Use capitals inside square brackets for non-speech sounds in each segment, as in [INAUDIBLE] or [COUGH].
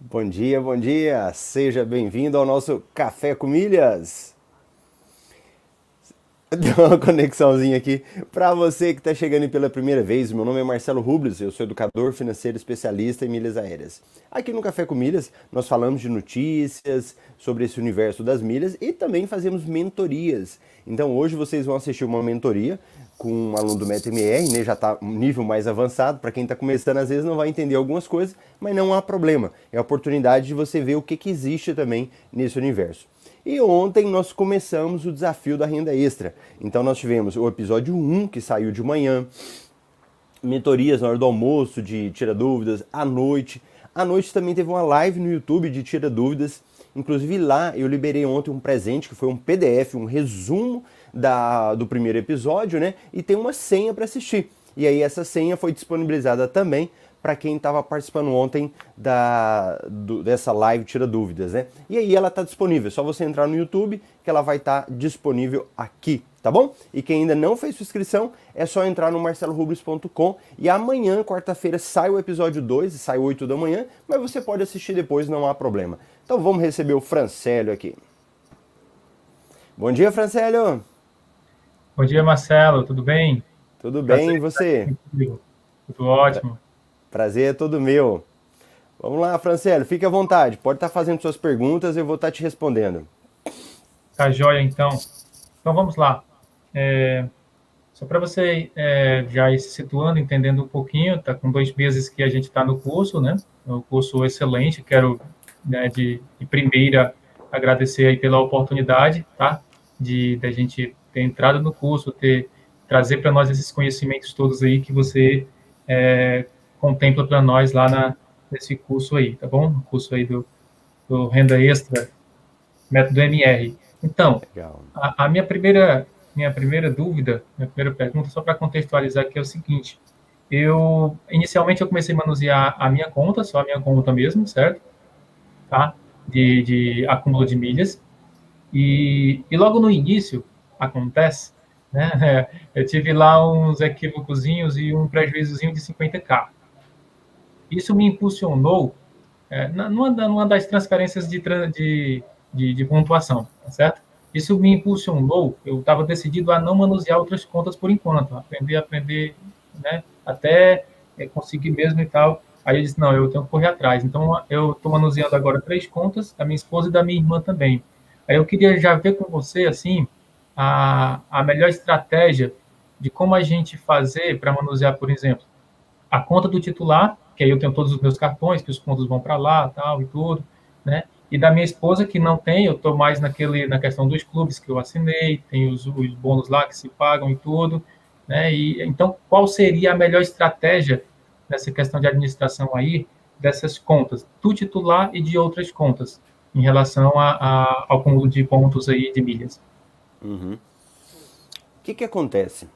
Bom dia, bom dia! Seja bem-vindo ao nosso Café com Milhas! [LAUGHS] Deu uma conexãozinha aqui. Para você que está chegando pela primeira vez, meu nome é Marcelo Rubles, eu sou educador financeiro especialista em milhas aéreas. Aqui no Café com Milhas, nós falamos de notícias sobre esse universo das milhas e também fazemos mentorias. Então hoje vocês vão assistir uma mentoria com um aluno do MetaMR, né, já está um nível mais avançado. Para quem está começando, às vezes não vai entender algumas coisas, mas não há problema. É a oportunidade de você ver o que, que existe também nesse universo. E ontem nós começamos o desafio da renda extra. Então nós tivemos o episódio 1 que saiu de manhã, mentorias na hora do almoço de tira dúvidas, à noite. À noite também teve uma live no YouTube de tira dúvidas. Inclusive lá eu liberei ontem um presente que foi um PDF, um resumo da, do primeiro episódio, né? E tem uma senha para assistir. E aí essa senha foi disponibilizada também para quem estava participando ontem da, do, dessa live Tira Dúvidas, né? E aí ela está disponível, é só você entrar no YouTube que ela vai estar tá disponível aqui, tá bom? E quem ainda não fez sua inscrição, é só entrar no marcelorubles.com e amanhã, quarta-feira, sai o episódio 2, sai 8 da manhã, mas você pode assistir depois, não há problema. Então vamos receber o Francélio aqui. Bom dia, Francélio! Bom dia, Marcelo, tudo bem? Tudo bem, e você? Tudo ótimo. Prazer é todo meu. Vamos lá, Franciele, fique à vontade. Pode estar fazendo suas perguntas, eu vou estar te respondendo. Tá joia, então. Então vamos lá. É, só para você é, já ir se situando, entendendo um pouquinho, tá com dois meses que a gente está no curso, né? É um curso excelente. Quero, né, de, de primeira, agradecer aí pela oportunidade, tá? De, de a gente ter entrado no curso, ter trazer para nós esses conhecimentos todos aí que você é, contempla para nós lá na, nesse curso aí, tá bom? O curso aí do, do Renda Extra, método MR. Então, a, a, minha primeira minha primeira dúvida, minha primeira pergunta, só para contextualizar aqui é o seguinte, eu, inicialmente eu comecei a manusear a minha conta, só a minha conta mesmo, certo? Tá? De, de acúmulo de milhas, e, e logo no início acontece, né? [LAUGHS] Eu tive lá uns equívocozinhos e um prejuízozinho de 50k. Isso me impulsionou é, numa, numa das transferências de, de, de, de pontuação, tá certo? Isso me impulsionou, eu estava decidido a não manusear outras contas por enquanto, aprender, aprender, né, até é, conseguir mesmo e tal. Aí eu disse, não, eu tenho que correr atrás. Então, eu estou manuseando agora três contas, da minha esposa e da minha irmã também. Aí eu queria já ver com você, assim, a, a melhor estratégia de como a gente fazer para manusear, por exemplo, a conta do titular que aí eu tenho todos os meus cartões, que os pontos vão para lá, tal e tudo, né? E da minha esposa que não tem, eu estou mais naquele na questão dos clubes que eu assinei, tem os, os bônus lá que se pagam e tudo, né? E então qual seria a melhor estratégia nessa questão de administração aí dessas contas, do titular e de outras contas, em relação a, a, ao cúmulo de pontos aí de milhas? Uhum. O que que acontece?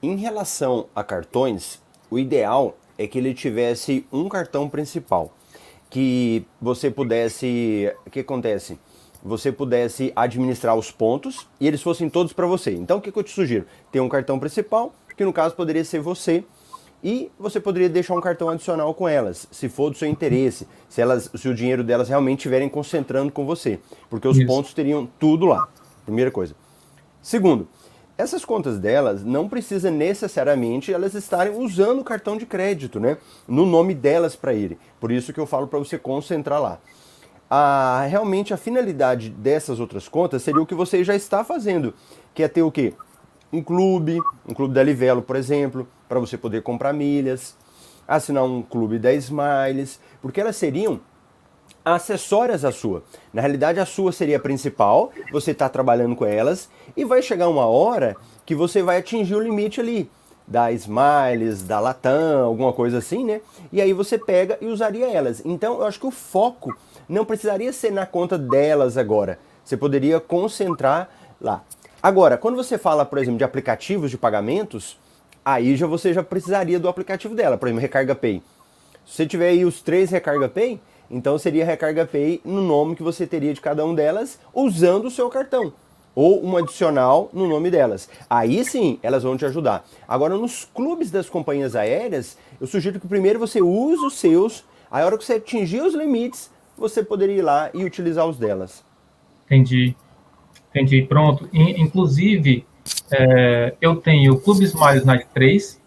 Em relação a cartões, o ideal é que ele tivesse um cartão principal, que você pudesse, o que acontece? Você pudesse administrar os pontos e eles fossem todos para você. Então o que, que eu te sugiro? Ter um cartão principal, que no caso poderia ser você, e você poderia deixar um cartão adicional com elas, se for do seu interesse, se elas, se o dinheiro delas realmente estiverem concentrando com você, porque os Isso. pontos teriam tudo lá. Primeira coisa. Segundo, essas contas delas não precisa necessariamente elas estarem usando o cartão de crédito, né? No nome delas para ele. Por isso que eu falo para você concentrar lá. A, realmente a finalidade dessas outras contas seria o que você já está fazendo, que é ter o quê? Um clube, um clube da Livelo, por exemplo, para você poder comprar milhas, assinar um clube da Smiles, porque elas seriam acessórias à sua. Na realidade, a sua seria a principal, você está trabalhando com elas e vai chegar uma hora que você vai atingir o limite ali da Smiles, da Latam, alguma coisa assim, né? E aí você pega e usaria elas. Então, eu acho que o foco não precisaria ser na conta delas agora. Você poderia concentrar lá. Agora, quando você fala, por exemplo, de aplicativos de pagamentos, aí já você já precisaria do aplicativo dela, por exemplo, Recarga Pay. Se você tiver aí os três Recarga Pay, então seria Recarga Pay no nome que você teria de cada um delas usando o seu cartão. ou um adicional no nome delas. Aí sim, elas vão te ajudar. Agora, nos clubes das companhias aéreas, eu sugiro que primeiro você use os seus, a hora que você atingir os limites, você poderia ir lá e utilizar os delas. Entendi. Entendi. Pronto. Inclusive, é, eu tenho Clube Smiles nas três,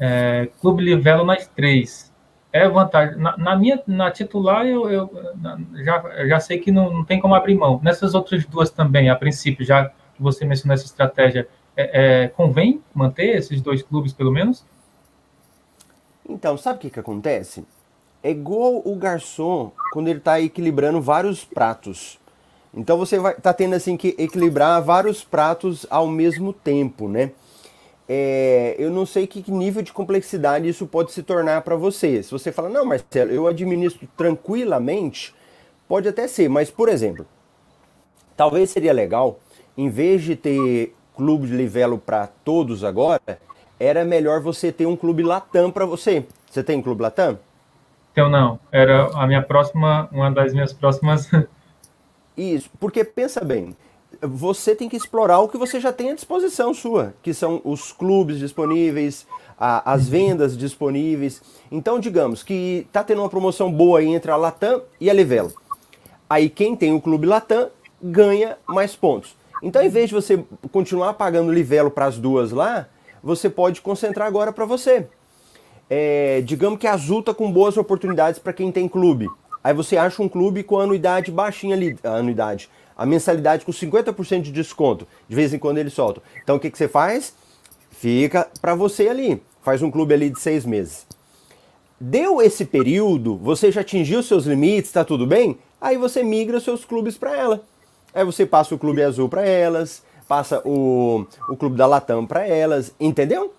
é, Clube Livelo nas três. É vantagem. Na, na minha na titular, eu, eu já, já sei que não, não, tem como abrir mão. Nessas outras duas também, a princípio, já que você mencionou essa estratégia, é, é, convém manter esses dois clubes, pelo menos? Então, sabe o que, que acontece? É igual o garçom quando ele está equilibrando vários pratos. Então você vai tá tendo assim que equilibrar vários pratos ao mesmo tempo, né? É, eu não sei que nível de complexidade isso pode se tornar para você. Se você fala, não, Marcelo, eu administro tranquilamente, pode até ser, mas por exemplo, talvez seria legal, em vez de ter clube de livelo para todos agora, era melhor você ter um clube Latam para você. Você tem clube Latam? Então não, era a minha próxima, uma das minhas próximas Isso, porque pensa bem, você tem que explorar o que você já tem à disposição sua, que são os clubes disponíveis, a, as vendas disponíveis. Então, digamos que está tendo uma promoção boa entre a Latam e a Livelo. Aí quem tem o clube Latam ganha mais pontos. Então, em vez de você continuar pagando Livelo para as duas lá, você pode concentrar agora para você. É, digamos que a Azul está com boas oportunidades para quem tem clube. Aí você acha um clube com anuidade baixinha ali, anuidade, a mensalidade com 50% de desconto. De vez em quando eles soltam. Então o que, que você faz? Fica para você ali. Faz um clube ali de seis meses. Deu esse período, você já atingiu seus limites, está tudo bem? Aí você migra seus clubes para ela. Aí você passa o clube azul para elas, passa o, o clube da Latam para elas, entendeu?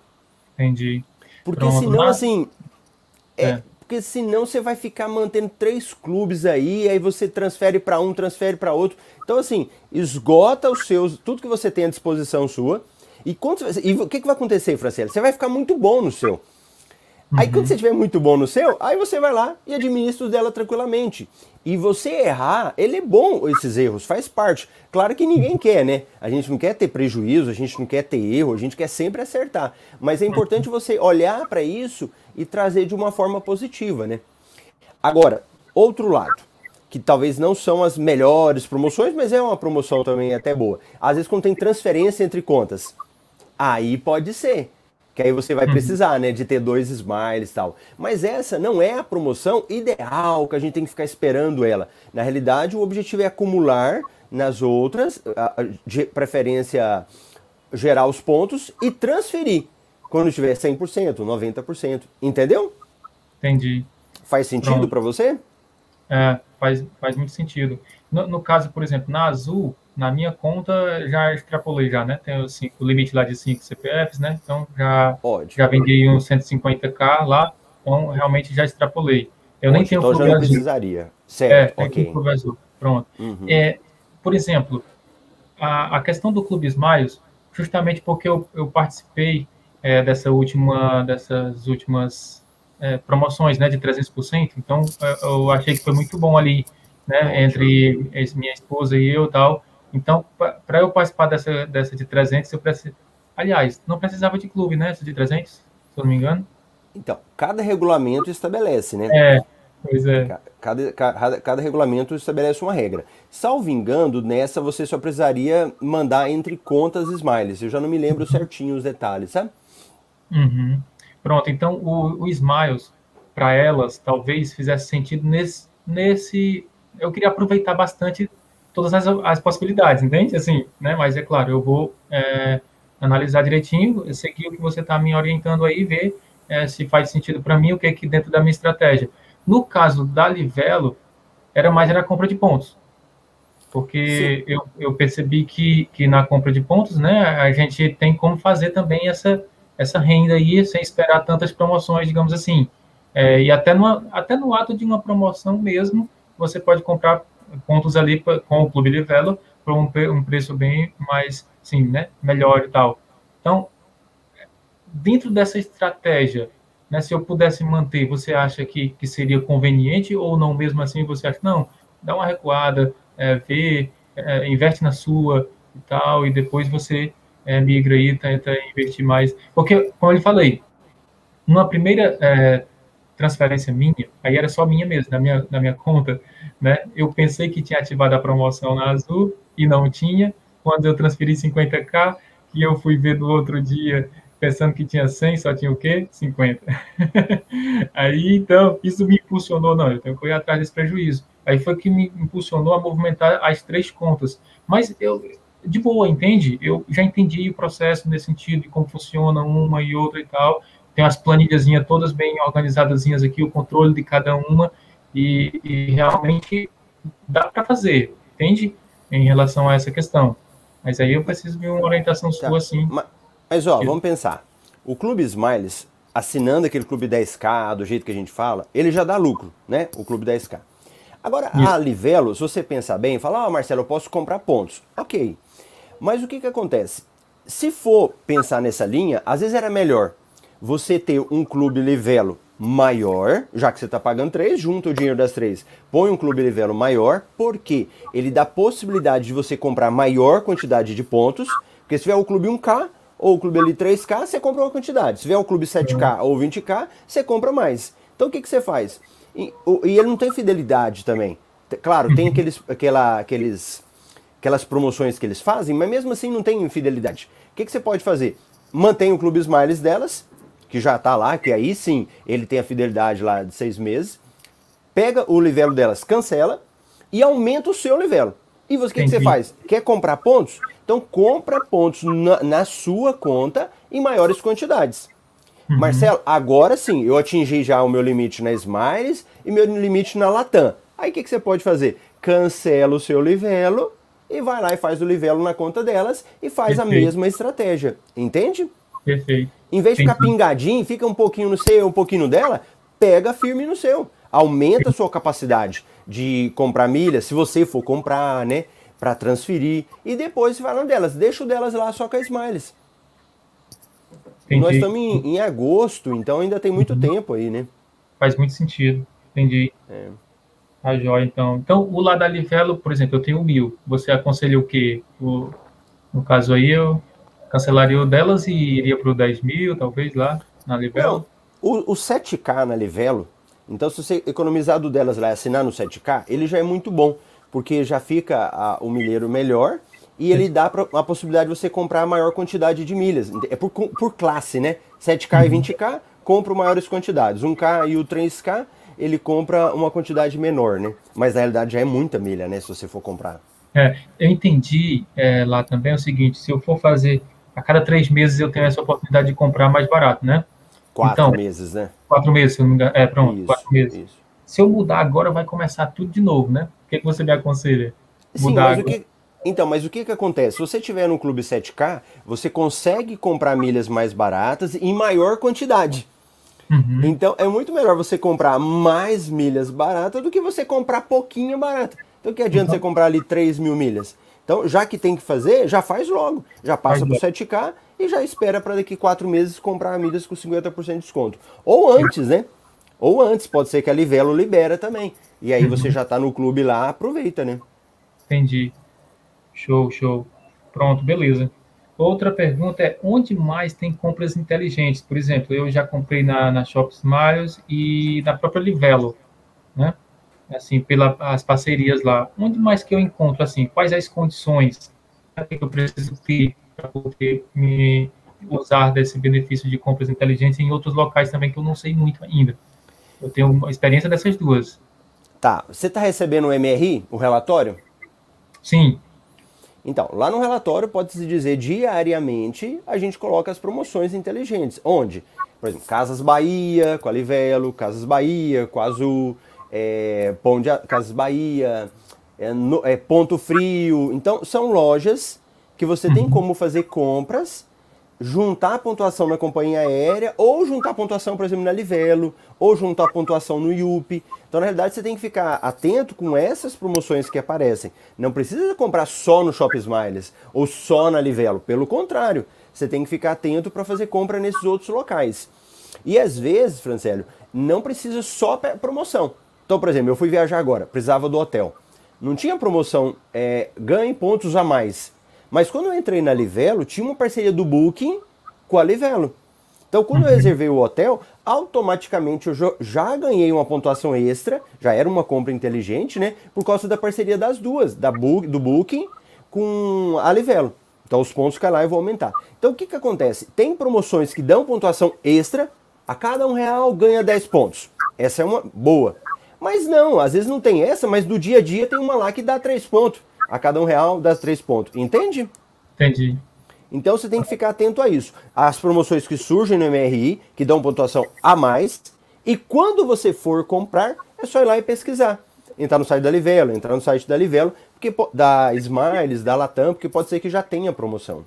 Entendi. Porque Pronto, senão, mas... assim, é, é porque senão você vai ficar mantendo três clubes aí, aí você transfere para um, transfere para outro. Então, assim, esgota os seus, tudo que você tem à disposição sua. E, quando, e o que, que vai acontecer, Franciele? Você vai ficar muito bom no seu. Aí quando uhum. você estiver muito bom no seu, aí você vai lá e administra os dela tranquilamente. E você errar, ele é bom esses erros, faz parte. Claro que ninguém quer, né? A gente não quer ter prejuízo, a gente não quer ter erro, a gente quer sempre acertar. Mas é importante você olhar para isso e trazer de uma forma positiva, né? Agora, outro lado, que talvez não são as melhores promoções, mas é uma promoção também até boa. Às vezes quando tem transferência entre contas, aí pode ser que aí você vai uhum. precisar, né, de ter dois smiles e tal. Mas essa não é a promoção ideal que a gente tem que ficar esperando ela. Na realidade, o objetivo é acumular nas outras, de preferência gerar os pontos e transferir quando tiver 100%, 90%. Entendeu? Entendi. Faz sentido para você? É, faz, faz muito sentido. No, no, caso, por exemplo, na Azul, na minha conta já extrapolei já, né? Tem assim, o limite lá de 5 CPFs, né? Então já, já vendi uns 150k lá, então realmente já extrapolei. Eu nem tenho então já não precisaria. Certo, é, ok. Pronto. Uhum. É, por exemplo, a, a questão do Clube Smiles, justamente porque eu, eu participei é, dessa última, dessas últimas é, promoções, né, de 300%, então eu achei que foi muito bom ali, né, entre minha esposa e eu tal, então, para eu participar dessa, dessa de 300, eu preciso. Aliás, não precisava de clube, né? Essa de 300, se eu não me engano. Então, cada regulamento estabelece, né? É, pois é. Cada, cada, cada regulamento estabelece uma regra. Salvo engano, nessa você só precisaria mandar entre contas smiles. Eu já não me lembro uhum. certinho os detalhes, sabe? Uhum. Pronto, então o, o Smiles, para elas, talvez fizesse sentido nesse, nesse. Eu queria aproveitar bastante todas as, as possibilidades, entende? Assim, né? Mas é claro, eu vou é, analisar direitinho, seguir o que você está me orientando aí, ver é, se faz sentido para mim, o que é que dentro da minha estratégia. No caso da Livelo, era mais era a compra de pontos. Porque eu, eu percebi que, que na compra de pontos, né, a gente tem como fazer também essa, essa renda aí, sem esperar tantas promoções, digamos assim. É, e até no, até no ato de uma promoção mesmo, você pode comprar pontos ali com o Clube Livelo por um, um preço bem mais, sim, né, melhor e tal. Então, dentro dessa estratégia, né, se eu pudesse manter, você acha que, que seria conveniente ou não mesmo assim você acha, não, dá uma recuada, é, vê, é, investe na sua, e tal, e depois você é, migra aí, tenta investir mais. Porque, como eu falei, numa primeira é, transferência minha, aí era só minha mesmo, na minha, na minha conta, né? Eu pensei que tinha ativado a promoção na Azul e não tinha. Quando eu transferi 50k, que eu fui ver no outro dia pensando que tinha 100, só tinha o quê? 50. [LAUGHS] aí, então, isso me impulsionou, não, eu tenho que ir atrás desse prejuízo. Aí foi que me impulsionou a movimentar as três contas. Mas eu, de boa, entende? Eu já entendi o processo nesse sentido, de como funciona uma e outra e tal. Tem as planilhazinhas todas bem organizadas aqui, o controle de cada uma, e, e realmente dá para fazer, entende? Em relação a essa questão. Mas aí eu preciso de uma orientação tá. sua, assim. Mas, mas ó, vamos pensar. O Clube Smiles, assinando aquele Clube 10K, do jeito que a gente fala, ele já dá lucro, né? O Clube 10K. Agora, Isso. a Livelo, se você pensar bem, fala, ó, oh, Marcelo, eu posso comprar pontos. Ok. Mas o que que acontece? Se for pensar nessa linha, às vezes era melhor você ter um clube Livelo maior, já que você está pagando três, junta o dinheiro das três, põe um clube Livelo maior, porque ele dá possibilidade de você comprar maior quantidade de pontos, porque se tiver o clube 1K ou o clube ali 3K, você compra uma quantidade. Se tiver o clube 7K ou 20K, você compra mais. Então o que, que você faz? E, e ele não tem fidelidade também. Claro, tem aqueles, aquela, aqueles, aquelas promoções que eles fazem, mas mesmo assim não tem fidelidade. O que, que você pode fazer? Mantém o Clube Smiles delas, que já está lá, que aí sim ele tem a fidelidade lá de seis meses. Pega o livelo delas, cancela e aumenta o seu livelo. E você, o que, que, você faz? Quer comprar pontos? Então compra pontos na, na sua conta em maiores quantidades. Uhum. Marcelo, agora sim, eu atingi já o meu limite na Smiles e meu limite na Latam. Aí o que, que você pode fazer? Cancela o seu livelo e vai lá e faz o livelo na conta delas e faz Perfeito. a mesma estratégia. Entende? Perfeito. Em vez de ficar pingadinho, fica um pouquinho no seu, um pouquinho dela, pega firme no seu. Aumenta a sua capacidade de comprar milhas, se você for comprar, né? Para transferir. E depois vai lá delas. Deixa o delas lá só com a Smiles. Entendi. Nós estamos em, em, agosto, então ainda tem muito uhum. tempo aí, né? Faz muito sentido. Entendi. É. Tá jóia, então. Então, o lá da Livelo, por exemplo, eu tenho mil. Você aconselha o quê? O, no caso aí, eu cancelaria o delas e iria para o 10 mil, talvez, lá na Livelo? Não, o, o 7K na Livelo, então se você economizar do delas lá e assinar no 7K, ele já é muito bom, porque já fica a, o milheiro melhor e ele dá pra, a possibilidade de você comprar a maior quantidade de milhas. É por, por classe, né? 7K e 20K, uhum. compra maiores quantidades. 1K e o 3K, ele compra uma quantidade menor, né? Mas na realidade já é muita milha, né? Se você for comprar. É, eu entendi é, lá também o seguinte: se eu for fazer a cada três meses, eu tenho essa oportunidade de comprar mais barato, né? Quatro então, meses, né? Quatro meses, se eu não me engano. É, pronto, isso, quatro meses. Isso. Se eu mudar agora, vai começar tudo de novo, né? O que, que você me aconselha? Mudar Sim, o que então, mas o que, que acontece? Se você tiver no Clube 7K, você consegue comprar milhas mais baratas em maior quantidade. Uhum. Então, é muito melhor você comprar mais milhas baratas do que você comprar pouquinho barata. Então, que adianta uhum. você comprar ali 3 mil milhas? Então, já que tem que fazer, já faz logo. Já passa para o 7K e já espera para daqui quatro meses comprar milhas com 50% de desconto. Ou antes, né? Ou antes, pode ser que a Livelo libera também. E aí você já está no clube lá, aproveita, né? Entendi. Show, show. Pronto, beleza. Outra pergunta é onde mais tem compras inteligentes? Por exemplo, eu já comprei na, na Shop Smiles e na própria Livelo, né? Assim, pelas parcerias lá. Onde mais que eu encontro, assim, quais as condições que eu preciso ter para poder me usar desse benefício de compras inteligentes em outros locais também que eu não sei muito ainda. Eu tenho uma experiência dessas duas. Tá. Você está recebendo o MRI, o relatório? Sim. Então, lá no relatório pode-se dizer diariamente a gente coloca as promoções inteligentes. Onde? Por exemplo, Casas Bahia, com a Livelo, Casas Bahia, com a Azul, é, Pão de, Casas Bahia, é, no, é, Ponto Frio. Então, são lojas que você tem uhum. como fazer compras juntar a pontuação na companhia aérea, ou juntar a pontuação, por exemplo, na Livelo, ou juntar a pontuação no IUP. Então, na realidade, você tem que ficar atento com essas promoções que aparecem. Não precisa comprar só no Shop Smiles ou só na Livelo. Pelo contrário, você tem que ficar atento para fazer compra nesses outros locais. E às vezes, Francélio, não precisa só promoção. Então, por exemplo, eu fui viajar agora, precisava do hotel. Não tinha promoção, é, ganhe pontos a mais. Mas quando eu entrei na Livelo, tinha uma parceria do Booking com a Livelo. Então, quando eu reservei o hotel, automaticamente eu já ganhei uma pontuação extra, já era uma compra inteligente, né? Por causa da parceria das duas, da Book, do Booking com a Livelo. Então, os pontos caem lá e vão aumentar. Então, o que, que acontece? Tem promoções que dão pontuação extra, a cada um real ganha 10 pontos. Essa é uma boa. Mas não, às vezes não tem essa, mas do dia a dia tem uma lá que dá 3 pontos. A cada um real dá 3 pontos. Entende? Entendi. Então você tem que ficar atento a isso. As promoções que surgem no MRI, que dão pontuação a mais, e quando você for comprar, é só ir lá e pesquisar. Entrar no site da Livelo, entrar no site da Livelo, porque, da Smiles, da Latam, porque pode ser que já tenha promoção.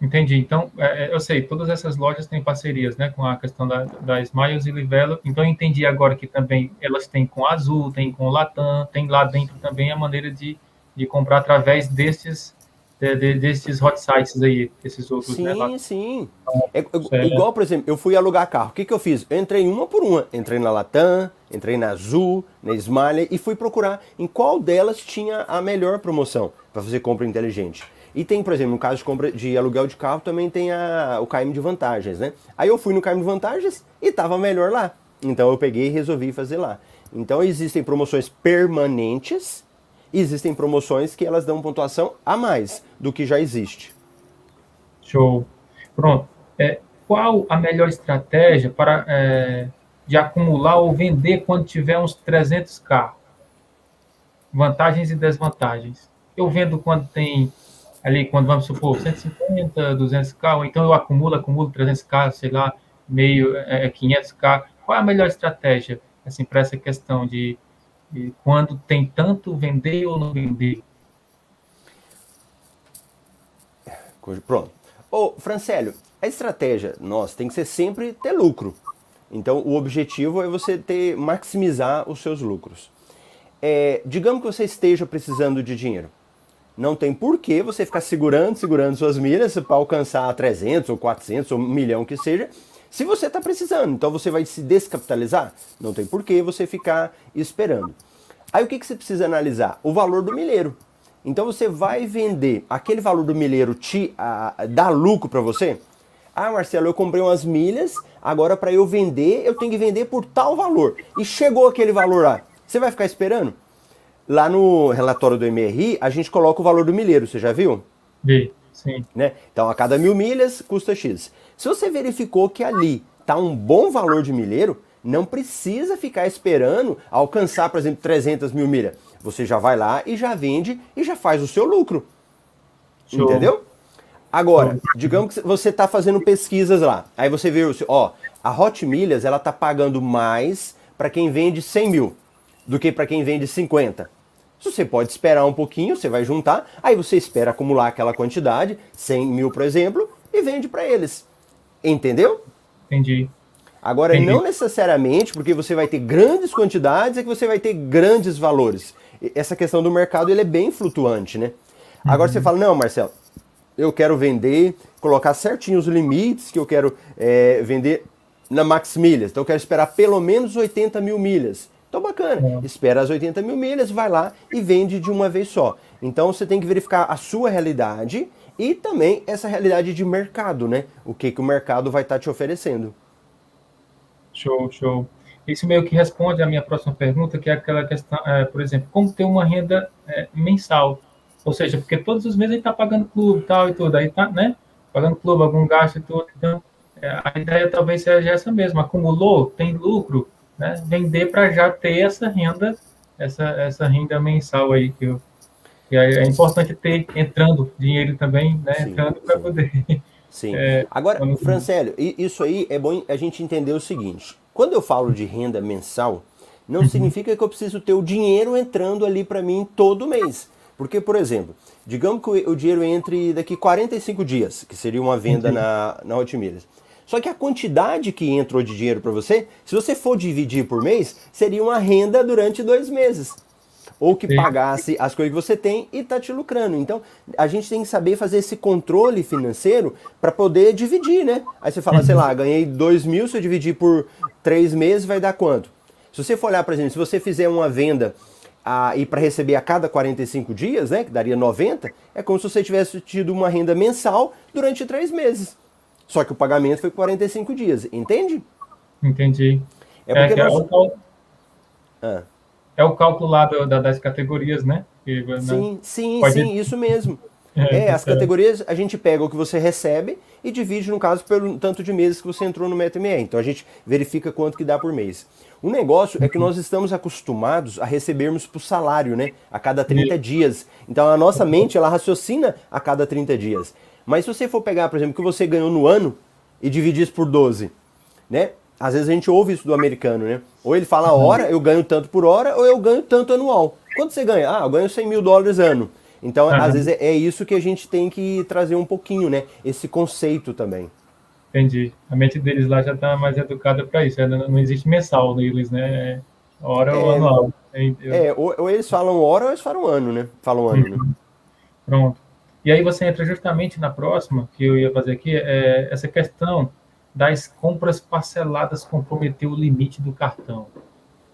Entendi. Então, é, é, eu sei, todas essas lojas têm parcerias, né, com a questão da, da Smiles e Livelo. Então, eu entendi agora que também elas têm com a Azul, tem com o Latam, tem lá dentro também a maneira de, de comprar através desses de, de, desses hot sites aí, esses outros, sim, né? Sim, sim. É, é, igual, por exemplo, eu fui alugar carro. O que, que eu fiz? Eu entrei uma por uma. Entrei na Latam, entrei na Azul, na Smiley e fui procurar em qual delas tinha a melhor promoção para fazer compra inteligente. E tem, por exemplo, no caso de compra de aluguel de carro, também tem a, o KM de vantagens, né? Aí eu fui no KM de vantagens e tava melhor lá. Então eu peguei e resolvi fazer lá. Então existem promoções permanentes existem promoções que elas dão pontuação a mais do que já existe. Show. Pronto. É, qual a melhor estratégia para é, de acumular ou vender quando tiver uns 300 carros? Vantagens e desvantagens. Eu vendo quando tem ali, quando vamos supor, 150, 200 carros, então eu acumulo, acumulo 300 carros, sei lá, meio, é, 500 carros. Qual é a melhor estratégia, assim, para essa questão de e quando tem tanto vender ou não vender. Pronto. Ô, Francélio, a estratégia nossa tem que ser sempre ter lucro. Então, o objetivo é você ter maximizar os seus lucros. É, digamos que você esteja precisando de dinheiro. Não tem por que você ficar segurando, segurando suas milhas para alcançar 300 ou 400 ou um milhão que seja, se você está precisando, então você vai se descapitalizar? Não tem por que você ficar esperando. Aí o que, que você precisa analisar? O valor do milheiro. Então você vai vender, aquele valor do milheiro te a, dá lucro para você? Ah, Marcelo, eu comprei umas milhas, agora para eu vender, eu tenho que vender por tal valor. E chegou aquele valor lá. Você vai ficar esperando? Lá no relatório do MRI, a gente coloca o valor do milheiro, você já viu? Vi, sim. Né? Então, a cada mil milhas custa X. Se você verificou que ali está um bom valor de milheiro, não precisa ficar esperando alcançar, por exemplo, 300 mil milhas. Você já vai lá e já vende e já faz o seu lucro. Show. Entendeu? Agora, digamos que você está fazendo pesquisas lá. Aí você vê, ó, a Hot Milhas ela está pagando mais para quem vende 100 mil do que para quem vende 50. Você pode esperar um pouquinho, você vai juntar, aí você espera acumular aquela quantidade, 100 mil, por exemplo, e vende para eles. Entendeu? Entendi. Agora, Entendi. não necessariamente porque você vai ter grandes quantidades é que você vai ter grandes valores. Essa questão do mercado ele é bem flutuante, né? Agora você uhum. fala, não, Marcelo, eu quero vender, colocar certinho os limites que eu quero é, vender na Max Milhas. Então eu quero esperar pelo menos 80 mil milhas. Então bacana, é. espera as 80 mil milhas, vai lá e vende de uma vez só. Então você tem que verificar a sua realidade e também essa realidade de mercado, né? O que, que o mercado vai estar tá te oferecendo. Show, show. Isso meio que responde à minha próxima pergunta, que é aquela questão, é, por exemplo, como ter uma renda é, mensal? Ou seja, porque todos os meses a gente está pagando clube tal e tudo, aí tá, né? Pagando clube, algum gasto e tudo. Então, é, a ideia talvez seja essa mesma. Acumulou, tem lucro, né? Vender para já ter essa renda, essa, essa renda mensal aí que eu e é importante ter entrando dinheiro também, né? Sim, entrando para poder. [LAUGHS] Sim. É, Agora, quando... Francélio, isso aí é bom a gente entender o seguinte: quando eu falo de renda mensal, não uhum. significa que eu preciso ter o dinheiro entrando ali para mim todo mês. Porque, por exemplo, digamos que o dinheiro entre daqui 45 dias, que seria uma venda na, na Hotmilhas. Só que a quantidade que entrou de dinheiro para você, se você for dividir por mês, seria uma renda durante dois meses ou que Sim. pagasse as coisas que você tem e tá te lucrando. Então, a gente tem que saber fazer esse controle financeiro para poder dividir, né? Aí você fala, sei lá, ganhei 2 mil, se eu dividir por três meses, vai dar quanto? Se você for olhar, por exemplo, se você fizer uma venda a, e para receber a cada 45 dias, né, que daria 90, é como se você tivesse tido uma renda mensal durante três meses. Só que o pagamento foi 45 dias, entende? Entendi. É porque é, nós... é, o, ah. é o cálculo lá do, da, das categorias, né? Que, sim, né? sim, Pode... sim, isso mesmo. É, é, as categorias a gente pega o que você recebe e divide, no caso, pelo tanto de meses que você entrou no MetaME. Então a gente verifica quanto que dá por mês. O negócio é que nós estamos acostumados a recebermos por salário, né? A cada 30 dias. Então a nossa mente, ela raciocina a cada 30 dias. Mas se você for pegar, por exemplo, o que você ganhou no ano e dividir isso por 12, né? Às vezes a gente ouve isso do americano, né? Ou ele fala hora, eu ganho tanto por hora, ou eu ganho tanto anual. Quanto você ganha? Ah, eu ganho 100 mil dólares ano. Então, uhum. às vezes é, é, isso que a gente tem que trazer um pouquinho, né? Esse conceito também. Entendi. A mente deles lá já está mais educada para isso. Não, não, existe mensal neles, né? É hora é, ou anual. É, ou, ou, eles falam hora ou eles falam ano, né? Falam ano, né? uhum. né? Pronto. E aí você entra justamente na próxima, que eu ia fazer aqui, é essa questão das compras parceladas comprometer o limite do cartão.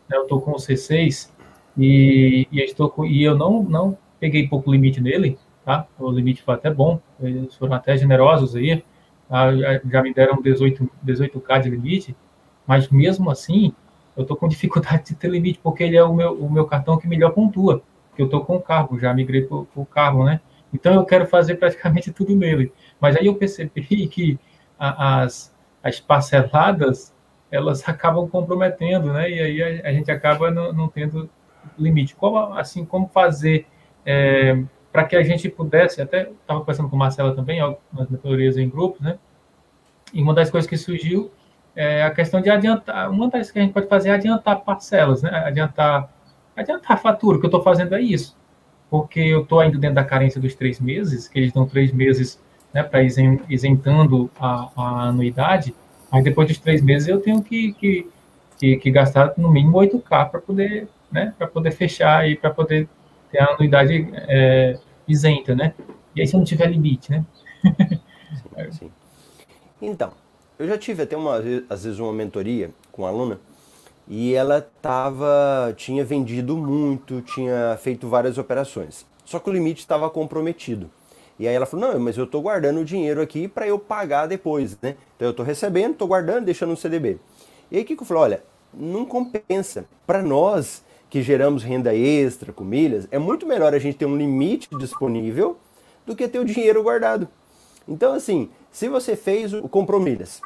Eu estou com o C6 e, e, estou com, e eu não, não peguei pouco limite nele, tá? O limite foi até bom, eles foram até generosos aí, tá? já me deram 18, 18k de limite, mas mesmo assim, eu estou com dificuldade de ter limite, porque ele é o meu, o meu cartão que melhor pontua, porque eu estou com o carro, já migrei para o carro, né? Então eu quero fazer praticamente tudo nele. Mas aí eu percebi que a, as, as parceladas, elas acabam comprometendo, né? E aí a, a gente acaba não, não tendo limite. Como, assim, como fazer é, para que a gente pudesse, até estava conversando com Marcela também, nas mentorias em grupos, né? E uma das coisas que surgiu é a questão de adiantar, uma das que a gente pode fazer é adiantar parcelas, né? Adiantar, adiantar a fatura, o que eu estou fazendo é isso. Porque eu estou ainda dentro da carência dos três meses, que eles dão três meses né, para isentando a, a, anuidade, mas depois dos três meses eu tenho que, que, que, que gastar no mínimo 8K para poder, né, poder fechar e para poder ter a anuidade é, isenta, né? E aí se não tiver limite, né? [LAUGHS] sim, sim. Então, eu já tive até uma às vezes uma mentoria com uma aluna e ela tava tinha vendido muito, tinha feito várias operações. Só que o limite estava comprometido. E aí ela falou: "Não, mas eu estou guardando o dinheiro aqui para eu pagar depois, né? Então eu estou recebendo, estou guardando, deixando no CDB". E aí o que, eu falei: "Olha, não compensa. Para nós que geramos renda extra com milhas, é muito melhor a gente ter um limite disponível do que ter o dinheiro guardado. Então, assim, se você fez o comprou milhas,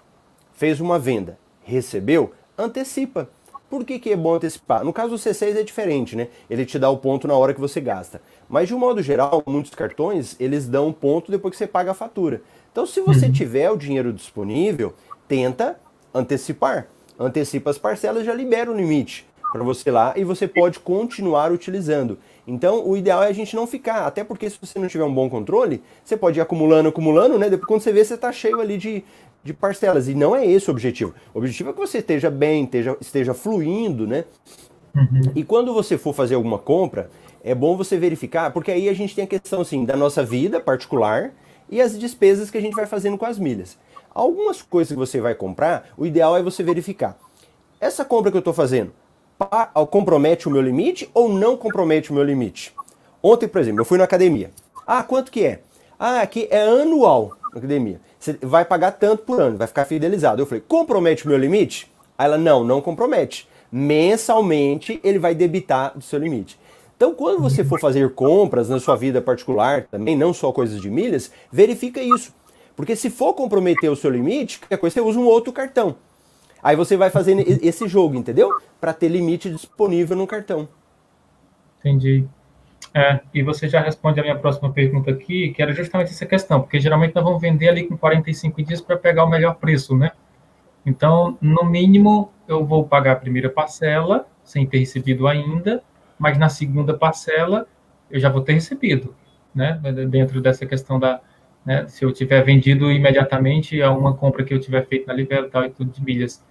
fez uma venda, recebeu, antecipa. Por que, que é bom antecipar? No caso do C6 é diferente, né? Ele te dá o ponto na hora que você gasta. Mas de um modo geral, muitos cartões, eles dão um ponto depois que você paga a fatura. Então, se você uhum. tiver o dinheiro disponível, tenta antecipar. Antecipa as parcelas já libera o limite para você lá e você pode continuar utilizando. Então, o ideal é a gente não ficar, até porque se você não tiver um bom controle, você pode ir acumulando, acumulando, né? Depois quando você vê, você está cheio ali de, de parcelas. E não é esse o objetivo. O objetivo é que você esteja bem, esteja, esteja fluindo, né? Uhum. E quando você for fazer alguma compra, é bom você verificar, porque aí a gente tem a questão assim da nossa vida particular e as despesas que a gente vai fazendo com as milhas. Algumas coisas que você vai comprar, o ideal é você verificar. Essa compra que eu estou fazendo, compromete o meu limite ou não compromete o meu limite? Ontem, por exemplo, eu fui na academia. Ah, quanto que é? Ah, aqui é anual na academia. Você vai pagar tanto por ano, vai ficar fidelizado. Eu falei, compromete o meu limite? Aí ela, não, não compromete. Mensalmente ele vai debitar do seu limite. Então, quando você for fazer compras na sua vida particular, também não só coisas de milhas, verifica isso. Porque se for comprometer o seu limite, qualquer coisa você usa um outro cartão. Aí você vai fazendo esse jogo, entendeu? Para ter limite disponível no cartão. Entendi. É, e você já responde a minha próxima pergunta aqui, que era justamente essa questão, porque geralmente nós vamos vender ali com 45 dias para pegar o melhor preço, né? Então, no mínimo, eu vou pagar a primeira parcela, sem ter recebido ainda, mas na segunda parcela eu já vou ter recebido, né? Dentro dessa questão da, né? Se eu tiver vendido imediatamente a uma compra que eu tiver feito na Livelo tal e tudo de milhas.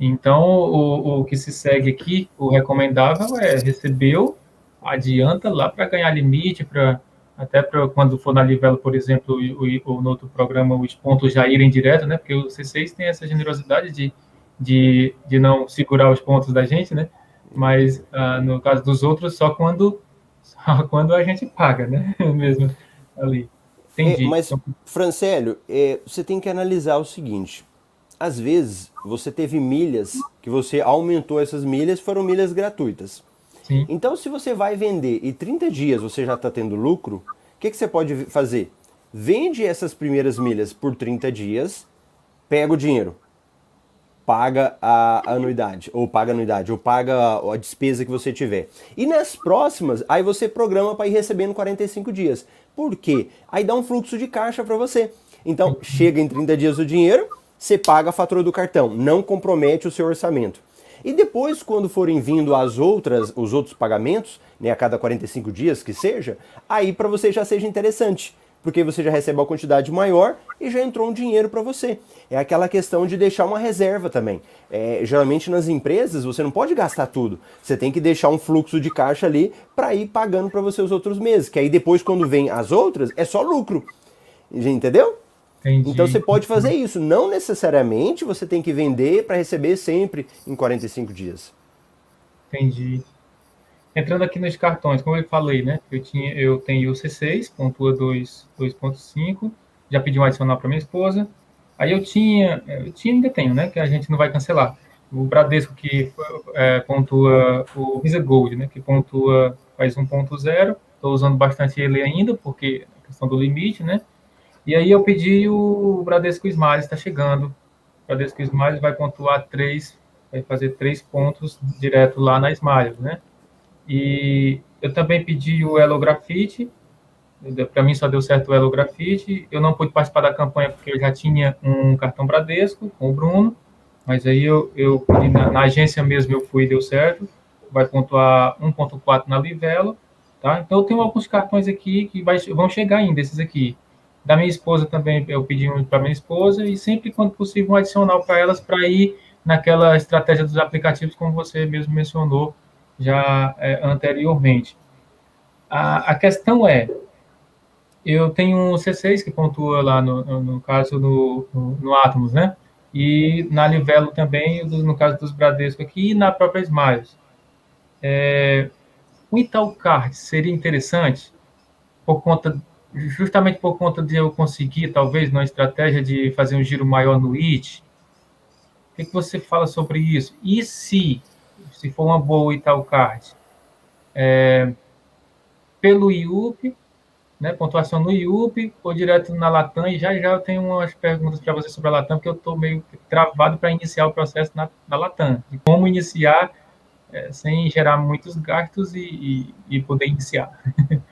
Então, o, o que se segue aqui, o recomendável é recebeu, adianta lá para ganhar limite, para até para quando for na Livelo, por exemplo, ou no outro programa, os pontos já irem direto, né? Porque o C6 tem essa generosidade de, de, de não segurar os pontos da gente, né? mas uh, no caso dos outros, só quando, só [LAUGHS] quando a gente paga, né? [LAUGHS] Mesmo ali. Entendi. É, mas, Francélio, é, você tem que analisar o seguinte: às vezes você teve milhas que você aumentou essas milhas, foram milhas gratuitas. Então, se você vai vender e 30 dias você já está tendo lucro, o que, que você pode fazer? Vende essas primeiras milhas por 30 dias, pega o dinheiro, paga a anuidade, ou paga a anuidade, ou paga a despesa que você tiver. E nas próximas, aí você programa para ir recebendo 45 dias. Por quê? Aí dá um fluxo de caixa para você. Então, chega em 30 dias o dinheiro, você paga a fatura do cartão, não compromete o seu orçamento. E depois, quando forem vindo as outras, os outros pagamentos, né, a cada 45 dias que seja, aí para você já seja interessante, porque você já recebe uma quantidade maior e já entrou um dinheiro para você. É aquela questão de deixar uma reserva também. É, geralmente nas empresas você não pode gastar tudo. Você tem que deixar um fluxo de caixa ali para ir pagando para você os outros meses. Que aí depois, quando vem as outras, é só lucro. Entendeu? Entendi. Então você pode fazer isso. Não necessariamente você tem que vender para receber sempre em 45 dias. Entendi. Entrando aqui nos cartões, como eu falei, né? Eu, tinha, eu tenho o C6, pontua 2.5, já pedi um adicional para minha esposa. Aí eu tinha, eu tinha ainda tenho, né? Que a gente não vai cancelar. O Bradesco que é, pontua o Visa Gold, né? Que pontua faz 1.0. Estou usando bastante ele ainda, porque a questão do limite, né? E aí eu pedi o Bradesco Smiles, está chegando. O Bradesco Smiles vai pontuar três, vai fazer três pontos direto lá na Smiles, né? E eu também pedi o Elo Grafite, para mim só deu certo o Elo Grafite. Eu não pude participar da campanha porque eu já tinha um cartão Bradesco com o Bruno, mas aí eu, eu na, na agência mesmo eu fui e deu certo. Vai pontuar 1.4 na Livelo, tá? Então eu tenho alguns cartões aqui que vai, vão chegar ainda, esses aqui. Da minha esposa também, eu pedi um para minha esposa e sempre, quando possível, um adicional para elas para ir naquela estratégia dos aplicativos, como você mesmo mencionou já é, anteriormente. A, a, questão é, eu tenho um C6 que pontua lá, no, no, caso, no, no, no, Atomos, né? E na Livelo também, no caso dos Bradesco aqui, e na própria Smiles. É, o Itaú Card seria interessante por conta justamente por conta de eu conseguir, talvez, numa estratégia de fazer um giro maior no IT, o que, que você fala sobre isso? E se, se for uma boa Itaú Card, é, pelo IUP, né, pontuação no IUP ou direto na Latam, e já já eu tenho umas perguntas para você sobre a Latam, porque eu estou meio travado para iniciar o processo na, na Latam, como iniciar é, sem gerar muitos gastos e, e, e poder iniciar. [LAUGHS]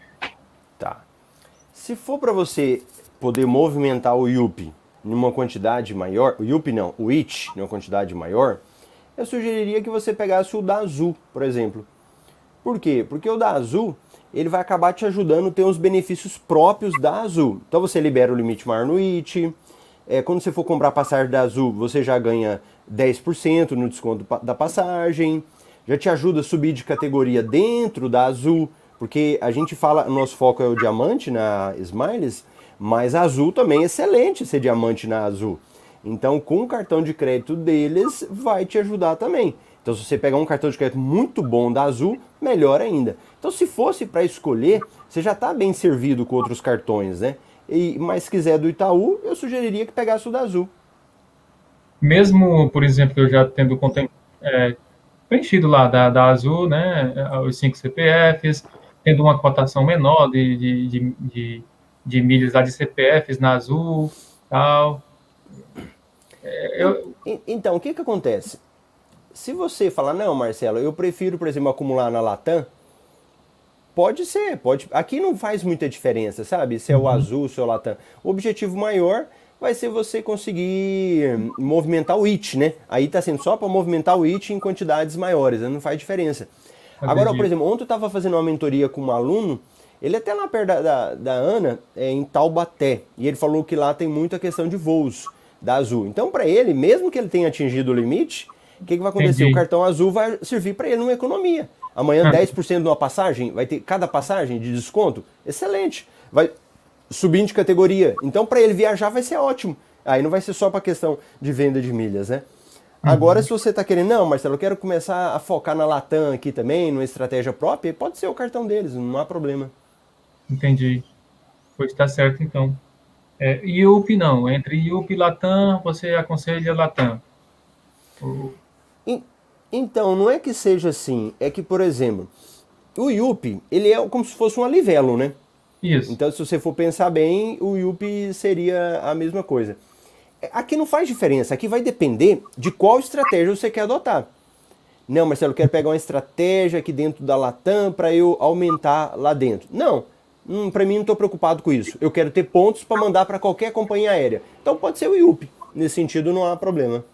Se for para você poder movimentar o YUP numa quantidade maior, o YUP não, o IT numa quantidade maior, eu sugeriria que você pegasse o da Azul, por exemplo. Por quê? Porque o da Azul, ele vai acabar te ajudando a ter os benefícios próprios da Azul. Então você libera o limite maior no IT, é, quando você for comprar passagem da Azul, você já ganha 10% no desconto da passagem, já te ajuda a subir de categoria dentro da Azul, porque a gente fala, nosso foco é o diamante na Smiles, mas Azul também é excelente ser diamante na Azul. Então, com o cartão de crédito deles, vai te ajudar também. Então, se você pegar um cartão de crédito muito bom da Azul, melhor ainda. Então, se fosse para escolher, você já está bem servido com outros cartões, né? E, mas se quiser do Itaú, eu sugeriria que pegasse o da Azul. Mesmo, por exemplo, eu já tendo é, preenchido lá da, da Azul, né, os cinco CPFs, tendo uma cotação menor de, de, de, de, de milhas lá de CPFs na Azul, tal. É, eu... Então, o que que acontece? Se você falar, não, Marcelo, eu prefiro, por exemplo, acumular na Latam, pode ser, pode. Aqui não faz muita diferença, sabe? Se é o uhum. azul, se é o Latam. O objetivo maior vai ser você conseguir movimentar o IT, né? Aí tá sendo só para movimentar o IT em quantidades maiores, né? não faz diferença. Agora, por exemplo, ontem eu estava fazendo uma mentoria com um aluno, ele até lá perto da, da, da Ana, é, em Taubaté, e ele falou que lá tem muita questão de voos da Azul. Então, para ele, mesmo que ele tenha atingido o limite, o que, que vai acontecer? Entendi. O cartão azul vai servir para ele numa economia. Amanhã, 10% de uma passagem, vai ter cada passagem de desconto? Excelente. Vai subindo de categoria. Então, para ele viajar vai ser ótimo. Aí não vai ser só para questão de venda de milhas, né? Agora, se você está querendo, não, Marcelo, eu quero começar a focar na Latam aqui também, numa estratégia própria, pode ser o cartão deles, não há problema. Entendi. Pois está certo, então. É, IUP não, entre IUP e Latam, você aconselha Latam. Então, não é que seja assim, é que, por exemplo, o IUP, ele é como se fosse um alivelo, né? Isso. Então, se você for pensar bem, o IUP seria a mesma coisa. Aqui não faz diferença, aqui vai depender de qual estratégia você quer adotar. Não, Marcelo, eu quero pegar uma estratégia aqui dentro da Latam para eu aumentar lá dentro. Não, hum, para mim não estou preocupado com isso. Eu quero ter pontos para mandar para qualquer companhia aérea. Então pode ser o IUP. Nesse sentido não há problema.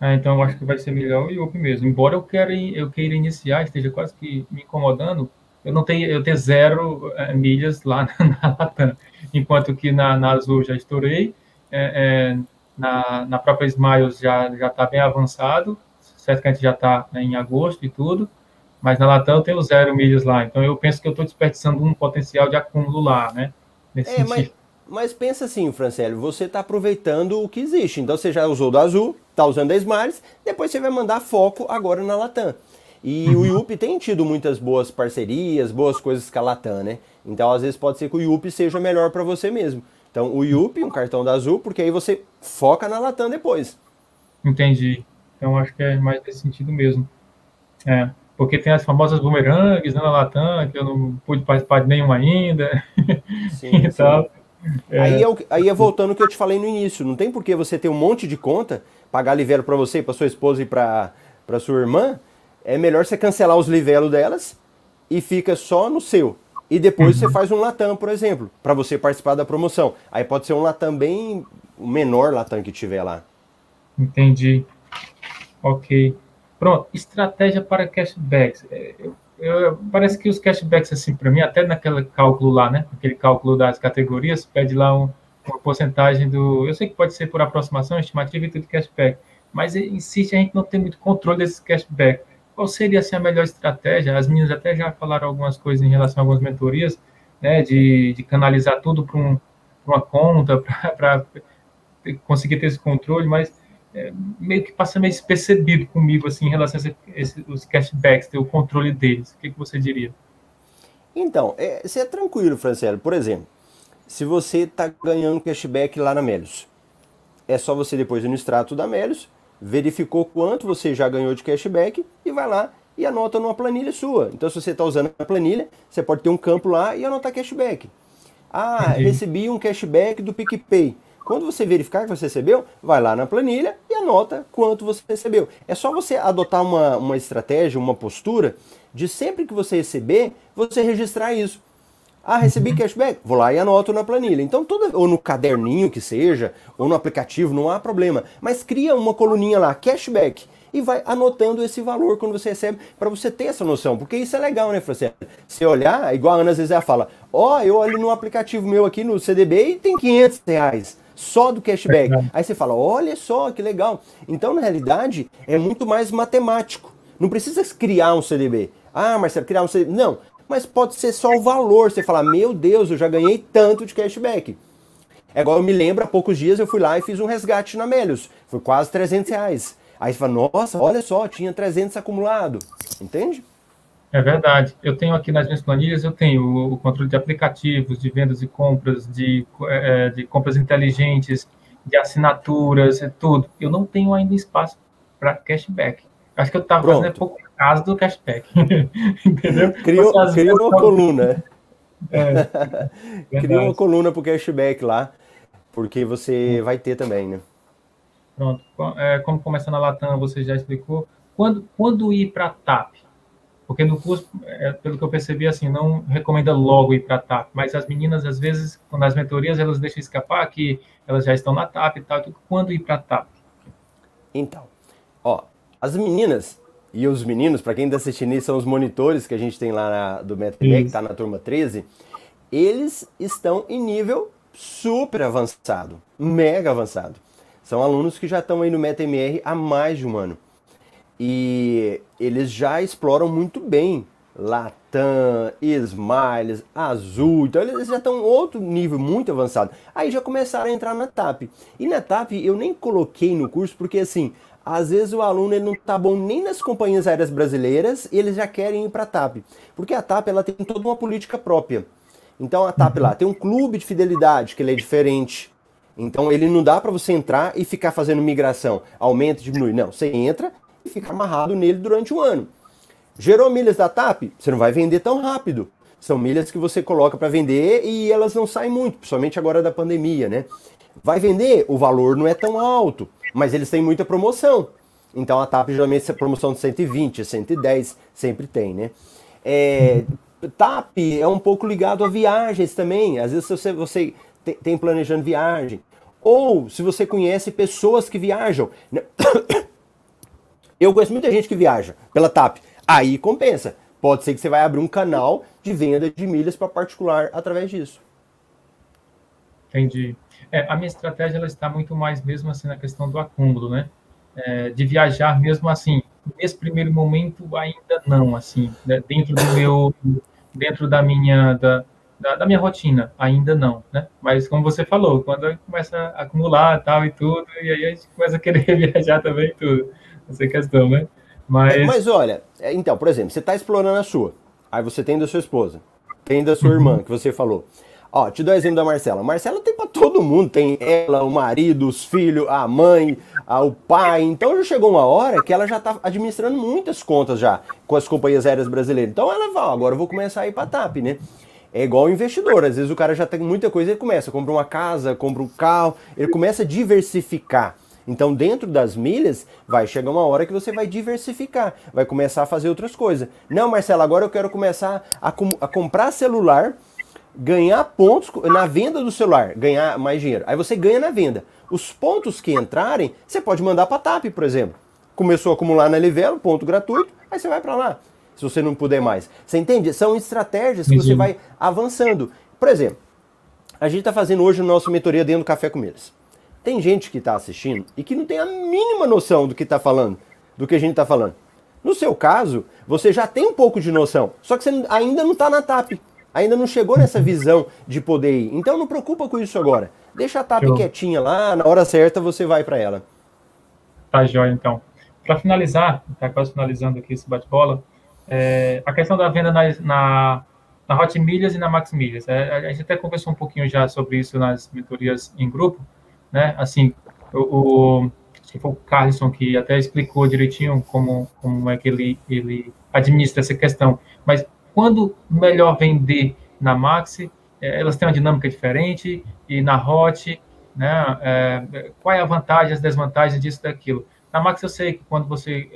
Ah, então eu acho que vai ser melhor o IUP mesmo. Embora eu queira, eu queira iniciar, esteja quase que me incomodando, eu não tenho, eu tenho zero é, milhas lá [LAUGHS] na Latam. Enquanto que na, na Azul já estourei é, é, na, na própria Smiles já já está bem avançado, certo que a gente já está né, em agosto e tudo, mas na Latam eu tenho zero milhas lá, então eu penso que eu estou desperdiçando um potencial de acúmulo lá, né? Nesse é, mas, mas, pensa assim, Francélio, você está aproveitando o que existe, então você já usou do Azul, está usando a Smiles, depois você vai mandar foco agora na Latam. E uhum. o IUP tem tido muitas boas parcerias, boas coisas com a Latam, né? Então, às vezes, pode ser que o IUP seja melhor para você mesmo. Então, o IUP, um cartão da Azul, porque aí você foca na Latam depois. Entendi. Então, acho que é mais nesse sentido mesmo. É, porque tem as famosas bumerangues né, na Latam, que eu não pude participar de nenhuma ainda. Sim, [LAUGHS] e tal. É. Aí, é, aí é voltando o que eu te falei no início. Não tem por que você ter um monte de conta, pagar livelo para você, para sua esposa e para sua irmã. É melhor você cancelar os livelos delas e fica só no seu. E depois uhum. você faz um Latam, por exemplo, para você participar da promoção. Aí pode ser um Latam bem o menor Latam que tiver lá. Entendi. Ok. Pronto, estratégia para cashbacks. É, eu, eu, parece que os cashbacks, assim, para mim, até naquele cálculo lá, né? Aquele cálculo das categorias, pede lá um, uma porcentagem do. Eu sei que pode ser por aproximação, estimativa e tudo cashback, mas insiste a gente não ter muito controle desses cashbacks qual seria assim, a melhor estratégia? As meninas até já falaram algumas coisas em relação a algumas mentorias, né, de, de canalizar tudo para um, uma conta, [LAUGHS] para conseguir ter esse controle, mas é, meio que passa meio despercebido comigo assim, em relação a esse, os cashbacks, ter o controle deles. O que, que você diria? Então, é, você é tranquilo, Franciele. Por exemplo, se você está ganhando cashback lá na Melios, é só você depois ir no extrato da Melios, verificou quanto você já ganhou de cashback e vai lá e anota numa planilha sua. Então, se você está usando a planilha, você pode ter um campo lá e anotar cashback. Ah, recebi um cashback do PicPay. Quando você verificar que você recebeu, vai lá na planilha e anota quanto você recebeu. É só você adotar uma, uma estratégia, uma postura de sempre que você receber, você registrar isso. Ah, recebi uhum. cashback? Vou lá e anoto na planilha. Então, toda, ou no caderninho que seja, ou no aplicativo, não há problema. Mas cria uma coluninha lá, cashback, e vai anotando esse valor quando você recebe, para você ter essa noção. Porque isso é legal, né, Francine? Você olhar, igual a Ana às vezes ela fala, ó, oh, eu olho no aplicativo meu aqui no CDB e tem 500 reais só do cashback. É Aí você fala, olha só que legal. Então, na realidade, é muito mais matemático. Não precisa criar um CDB. Ah, Marcelo, criar um CDB. Não, mas pode ser só o valor. Você falar, meu Deus, eu já ganhei tanto de cashback. É igual eu me lembro, há poucos dias eu fui lá e fiz um resgate na Melios. Foi quase 300 reais. Aí você fala, nossa, olha só, tinha 300 acumulado. Entende? É verdade. Eu tenho aqui nas minhas planilhas, eu tenho o controle de aplicativos, de vendas e compras, de, é, de compras inteligentes, de assinaturas, é tudo. Eu não tenho ainda espaço para cashback. Acho que eu estava fazendo pouco caso do cashback. [LAUGHS] Entendeu? Criou, [LAUGHS] [LAUGHS] criou uma coluna. É, Cria uma coluna para o cashback lá, porque você vai ter também, né? Pronto. É, como começa na Latam, você já explicou. Quando, quando ir para a TAP? Porque no curso, é, pelo que eu percebi, assim, não recomenda logo ir para a TAP, mas as meninas, às vezes, nas mentorias, elas deixam escapar que elas já estão na TAP e tal. Quando ir para a TAP? Então, ó, as meninas, e os meninos, para quem está assistindo são os monitores que a gente tem lá na, do MetaMag, que está na turma 13. Eles estão em nível super avançado, mega avançado. São alunos que já estão aí no MetaMR há mais de um ano. E eles já exploram muito bem Latam, Smiles, Azul, então eles já estão outro nível muito avançado. Aí já começaram a entrar na TAP. E na TAP eu nem coloquei no curso porque assim, às vezes o aluno ele não tá bom nem nas companhias aéreas brasileiras e eles já querem ir para a TAP. Porque a TAP ela tem toda uma política própria. Então a TAP lá tem um clube de fidelidade que ele é diferente. Então ele não dá para você entrar e ficar fazendo migração, aumenta, diminui. Não, você entra e fica amarrado nele durante um ano. Gerou milhas da TAP? Você não vai vender tão rápido. São milhas que você coloca para vender e elas não saem muito, principalmente agora da pandemia, né? Vai vender? O valor não é tão alto, mas eles têm muita promoção. Então a TAP geralmente essa promoção de 120, 110 sempre tem, né? É, TAP é um pouco ligado a viagens também. Às vezes você, você tem planejando viagem. Ou se você conhece pessoas que viajam. Né? [COUGHS] Eu conheço muita gente que viaja pela TAP. Aí compensa. Pode ser que você vai abrir um canal de venda de milhas para particular através disso. Entendi. É, a minha estratégia ela está muito mais mesmo assim na questão do acúmulo, né? É, de viajar mesmo assim. Nesse primeiro momento ainda não, assim, né? dentro do meu, dentro da minha, da, da, da, minha rotina, ainda não, né? Mas como você falou, quando começa a acumular tal e tudo, e aí a gente começa a querer [LAUGHS] viajar também tudo, essa é questão, né? Mas... Mas olha, é, então, por exemplo, você está explorando a sua, aí você tem da sua esposa, tem da sua irmã, que você falou. Ó, te dou o exemplo da Marcela. Marcela tem para todo mundo, tem ela, o marido, os filhos, a mãe, a, o pai. Então já chegou uma hora que ela já tá administrando muitas contas já com as companhias aéreas brasileiras. Então ela fala, agora eu vou começar a ir para TAP, né? É igual investidor, às vezes o cara já tem muita coisa, ele começa, compra uma casa, compra um carro, ele começa a diversificar. Então, dentro das milhas, vai chegar uma hora que você vai diversificar, vai começar a fazer outras coisas. Não, Marcelo, agora eu quero começar a, com, a comprar celular, ganhar pontos na venda do celular, ganhar mais dinheiro. Aí você ganha na venda. Os pontos que entrarem, você pode mandar para a TAP, por exemplo. Começou a acumular na Livelo, ponto gratuito, aí você vai para lá. Se você não puder mais. Você entende? São estratégias que você vai avançando. Por exemplo, a gente está fazendo hoje o nosso mentoria dentro do Café com Milhas. Tem gente que está assistindo e que não tem a mínima noção do que está falando, do que a gente está falando. No seu caso, você já tem um pouco de noção, só que você ainda não está na TAP, ainda não chegou nessa visão de poder ir. Então não preocupa com isso agora. Deixa a TAP Show. quietinha lá, na hora certa você vai para ela. Tá jóia, então. Para finalizar, está quase finalizando aqui esse bate-bola, é, a questão da venda na, na, na Hot Milhas e na Max Milhas. É, a gente até conversou um pouquinho já sobre isso nas mentorias em grupo, né? Assim, o, o se for o Carlson que até explicou direitinho como, como é que ele, ele administra essa questão. Mas quando melhor vender na Maxi, é, elas têm uma dinâmica diferente, e na Hot, né, é, qual é a vantagem, as desvantagens disso daquilo. Na Max eu sei que quando você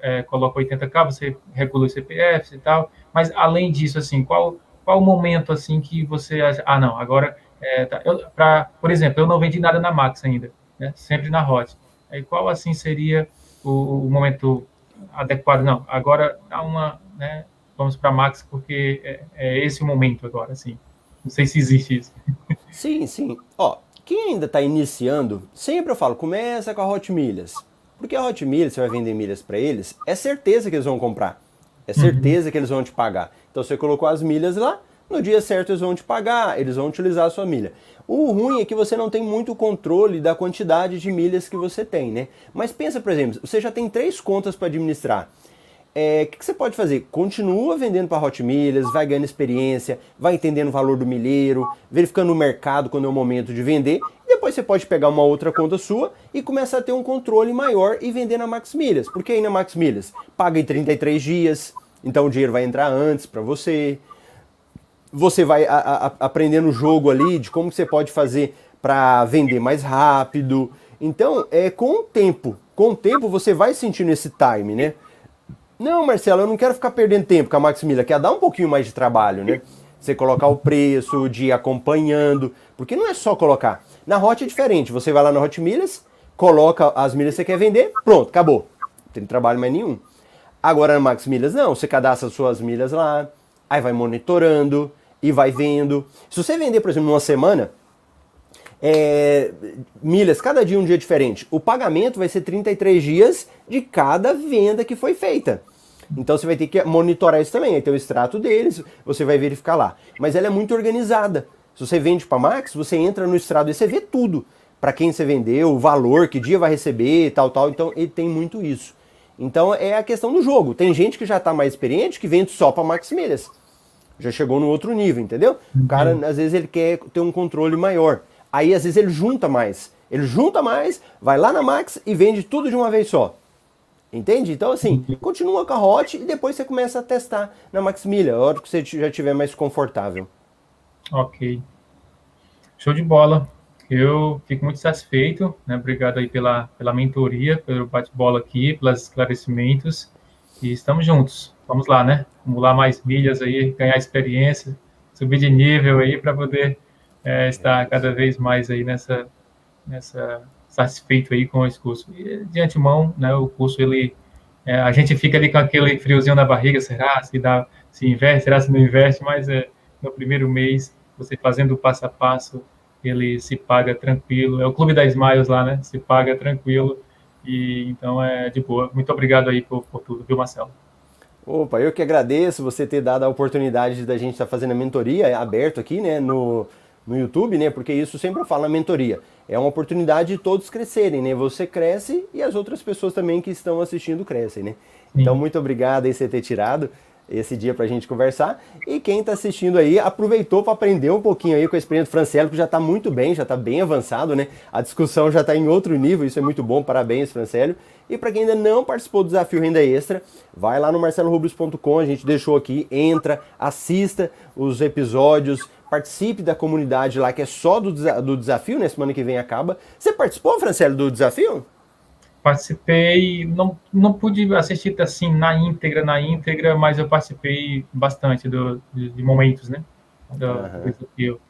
é, coloca 80k, você regula os CPFs e tal, mas além disso, assim, qual, qual o momento, assim, que você... Ah, não, agora é, tá, eu, pra, por exemplo, eu não vendi nada na Max ainda, né? sempre na Hot. Aí qual assim seria o, o, momento adequado? Não, agora dá uma, né? Vamos para Max porque é, é, esse o momento agora, assim. Não sei se existe isso. [LAUGHS] Sim, sim. Ó, quem ainda está iniciando, sempre eu falo, começa com a Hot Milhas. Porque a Hot Milhas, você vai vender milhas para eles, é certeza que eles vão comprar. É certeza uhum. que eles vão te pagar. Então você colocou as milhas lá, no dia certo eles vão te pagar, eles vão utilizar a sua milha. O ruim é que você não tem muito controle da quantidade de milhas que você tem, né? Mas pensa, por exemplo, você já tem três contas para administrar. É, o que, que, você pode fazer? Continua vendendo para Hot Milhas, vai ganhando experiência, vai entendendo o valor do milheiro, verificando o mercado quando é o momento de vender. Depois você pode pegar uma outra conta sua e começar a ter um controle maior e vender na Max Milhas. Porque aí na Max Milhas paga em 33 dias, então o dinheiro vai entrar antes para você você vai a, a, aprendendo o jogo ali de como você pode fazer para vender mais rápido. Então, é com o tempo. Com o tempo você vai sentindo esse time, né? Não, Marcelo, eu não quero ficar perdendo tempo com a Maximilha, quer dar um pouquinho mais de trabalho, né? Você colocar o preço, de ir acompanhando, porque não é só colocar. Na Hot é diferente, você vai lá na Hot Milhas, coloca as milhas que você quer vender, pronto, acabou. Não tem trabalho mais nenhum. Agora na Max Milhas não, você cadastra suas milhas lá, aí vai monitorando, e vai vendo. Se você vender, por exemplo, numa semana, é, milhas, cada dia um dia diferente, o pagamento vai ser 33 dias de cada venda que foi feita. Então você vai ter que monitorar isso também. Aí tem o extrato deles, você vai verificar lá. Mas ela é muito organizada. Se você vende para Max, você entra no extrato e você vê tudo. Para quem você vendeu, o valor, que dia vai receber, tal, tal. Então ele tem muito isso. Então é a questão do jogo. Tem gente que já está mais experiente que vende só para Max Milhas. Já chegou no outro nível, entendeu? O cara, às vezes, ele quer ter um controle maior. Aí, às vezes, ele junta mais. Ele junta mais, vai lá na Max e vende tudo de uma vez só. Entende? Então, assim, continua com a Hot e depois você começa a testar na Maximilha, a hora que você já estiver mais confortável. Ok. Show de bola. Eu fico muito satisfeito, né? Obrigado aí pela, pela mentoria, pelo bate-bola aqui, pelos esclarecimentos. E estamos juntos. Vamos lá, né? Acumular mais milhas aí, ganhar experiência, subir de nível aí para poder é, estar cada vez mais aí nessa, nessa satisfeito aí com esse curso. E, de antemão, né, o curso, ele, é, a gente fica ali com aquele friozinho na barriga, será se dá, se investe, será se não investe, mas é, no primeiro mês, você fazendo passo a passo, ele se paga tranquilo, é o Clube da Smiles lá, né, se paga tranquilo, e então é de boa. Muito obrigado aí por, por tudo, viu, Marcelo? Opa, eu que agradeço você ter dado a oportunidade da gente estar fazendo a mentoria aberto aqui, né, no, no YouTube, né, porque isso sempre eu falo na mentoria é uma oportunidade de todos crescerem, né? Você cresce e as outras pessoas também que estão assistindo crescem, né? Sim. Então, muito obrigado aí você ter tirado esse dia para a gente conversar. E quem está assistindo aí aproveitou para aprender um pouquinho aí com a experiência do Francielo, que já está muito bem, já está bem avançado, né? A discussão já está em outro nível, isso é muito bom, parabéns, Francielo. E para quem ainda não participou do desafio Renda Extra, vai lá no marcelorubios.com, a gente deixou aqui, entra, assista os episódios, participe da comunidade lá, que é só do, do desafio, né? Semana que vem acaba. Você participou, Franciele, do desafio? Participei, não, não pude assistir assim na íntegra, na íntegra, mas eu participei bastante do, de, de momentos, né? Do, uhum. desafio.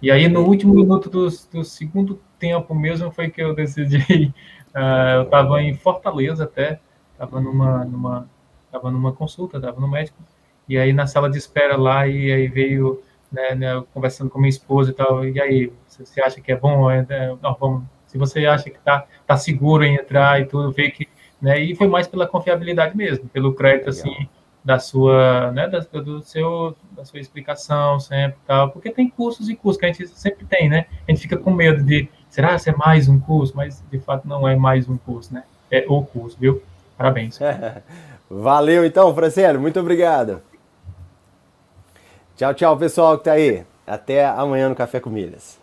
E aí, no último minuto do, do segundo tempo mesmo, foi que eu decidi. Uh, [LAUGHS] eu estava em Fortaleza até, estava numa, numa, tava numa consulta, estava no médico, e aí na sala de espera lá, e aí veio né, né, conversando com minha esposa e tal, e aí, você acha que é bom? É, é, não, vamos, se você acha que tá, tá seguro em entrar e tudo, ver que, né, e foi mais pela confiabilidade mesmo, pelo crédito, Legal. assim, da sua, né, da, do seu, da sua explicação sempre tal, porque tem cursos e cursos que a gente sempre tem, né, a gente fica com medo de, será que é mais um curso? Mas, de fato, não é mais um curso, né, é o curso, viu? Parabéns. [LAUGHS] Valeu, então, Franciano, muito obrigado. Tchau, tchau, pessoal que tá aí. Até amanhã no Café com Milhas.